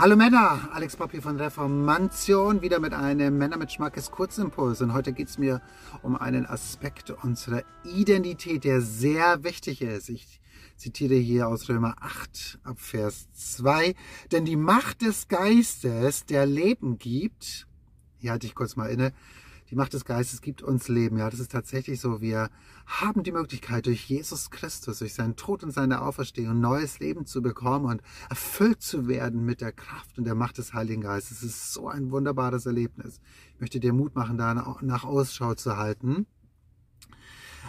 Hallo Männer, Alex Papi von Reformation, wieder mit einem Männer mit Schmackes Kurzimpuls. Und heute geht es mir um einen Aspekt unserer Identität, der sehr wichtig ist. Ich zitiere hier aus Römer 8 ab Vers 2. Denn die Macht des Geistes, der Leben gibt, hier halte ich kurz mal inne, die Macht des Geistes gibt uns Leben. Ja, das ist tatsächlich so. Wir haben die Möglichkeit, durch Jesus Christus, durch seinen Tod und seine Auferstehung, neues Leben zu bekommen und erfüllt zu werden mit der Kraft und der Macht des Heiligen Geistes. Es ist so ein wunderbares Erlebnis. Ich möchte dir Mut machen, da nach Ausschau zu halten.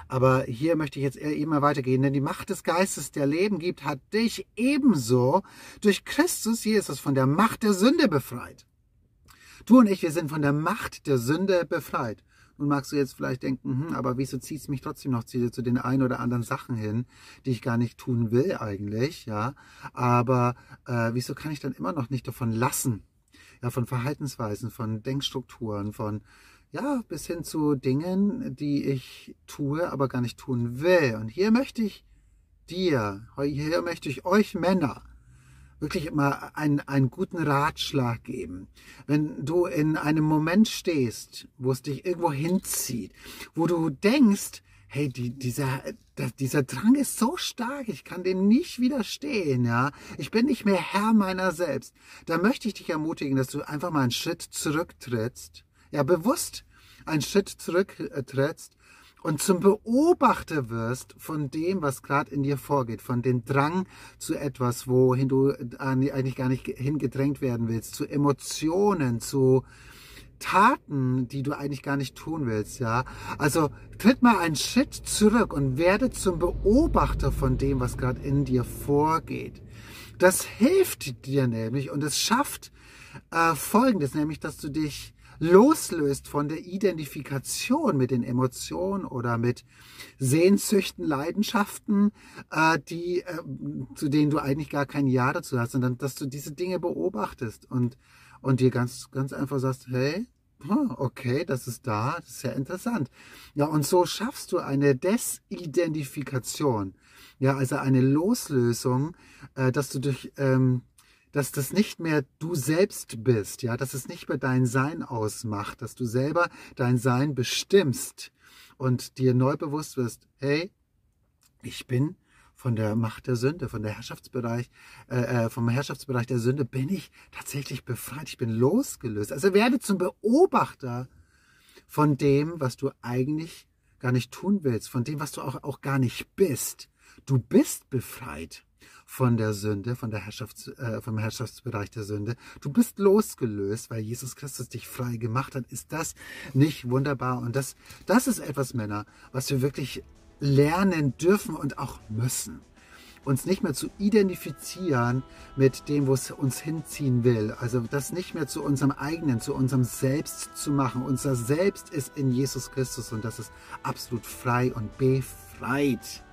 Aber hier möchte ich jetzt eher immer weitergehen, denn die Macht des Geistes, der Leben gibt, hat dich ebenso durch Christus Jesus von der Macht der Sünde befreit. Du und ich, wir sind von der Macht der Sünde befreit. Nun magst du jetzt vielleicht denken, hm, aber wieso zieht es mich trotzdem noch zu, zu den ein oder anderen Sachen hin, die ich gar nicht tun will eigentlich, ja. Aber äh, wieso kann ich dann immer noch nicht davon lassen? Ja, von Verhaltensweisen, von Denkstrukturen, von ja, bis hin zu Dingen, die ich tue, aber gar nicht tun will. Und hier möchte ich dir, hier möchte ich euch Männer wirklich immer einen, einen guten Ratschlag geben. Wenn du in einem Moment stehst, wo es dich irgendwo hinzieht, wo du denkst, hey, die, dieser, dieser Drang ist so stark, ich kann dem nicht widerstehen, ja. Ich bin nicht mehr Herr meiner selbst. Da möchte ich dich ermutigen, dass du einfach mal einen Schritt zurücktrittst, ja, bewusst einen Schritt zurücktrittst und zum Beobachter wirst von dem, was gerade in dir vorgeht, von dem Drang zu etwas, wohin du eigentlich gar nicht hingedrängt werden willst, zu Emotionen, zu Taten, die du eigentlich gar nicht tun willst, ja. Also tritt mal einen Schritt zurück und werde zum Beobachter von dem, was gerade in dir vorgeht. Das hilft dir nämlich und es schafft äh, Folgendes, nämlich, dass du dich loslöst von der Identifikation mit den Emotionen oder mit Sehnsüchten, Leidenschaften, äh, die, äh, zu denen du eigentlich gar kein Ja dazu hast, sondern dass du diese Dinge beobachtest und, und dir ganz, ganz einfach sagst, hey, okay, das ist da, das ist ja interessant. Ja, und so schaffst du eine Desidentifikation. Ja, also eine Loslösung, äh, dass du durch ähm, dass das nicht mehr du selbst bist, ja, dass es nicht mehr dein Sein ausmacht, dass du selber dein Sein bestimmst und dir neu bewusst wirst, hey, ich bin von der Macht der Sünde, von der Herrschaftsbereich, äh, äh, vom Herrschaftsbereich der Sünde bin ich tatsächlich befreit. Ich bin losgelöst. Also werde zum Beobachter von dem, was du eigentlich gar nicht tun willst, von dem, was du auch, auch gar nicht bist. Du bist befreit von der Sünde, von der Herrschafts, äh, vom Herrschaftsbereich der Sünde. Du bist losgelöst, weil Jesus Christus dich frei gemacht hat. Ist das nicht wunderbar? Und das, das ist etwas, Männer, was wir wirklich lernen dürfen und auch müssen uns nicht mehr zu identifizieren mit dem, wo es uns hinziehen will. Also das nicht mehr zu unserem eigenen, zu unserem Selbst zu machen. Unser Selbst ist in Jesus Christus und das ist absolut frei und befreit.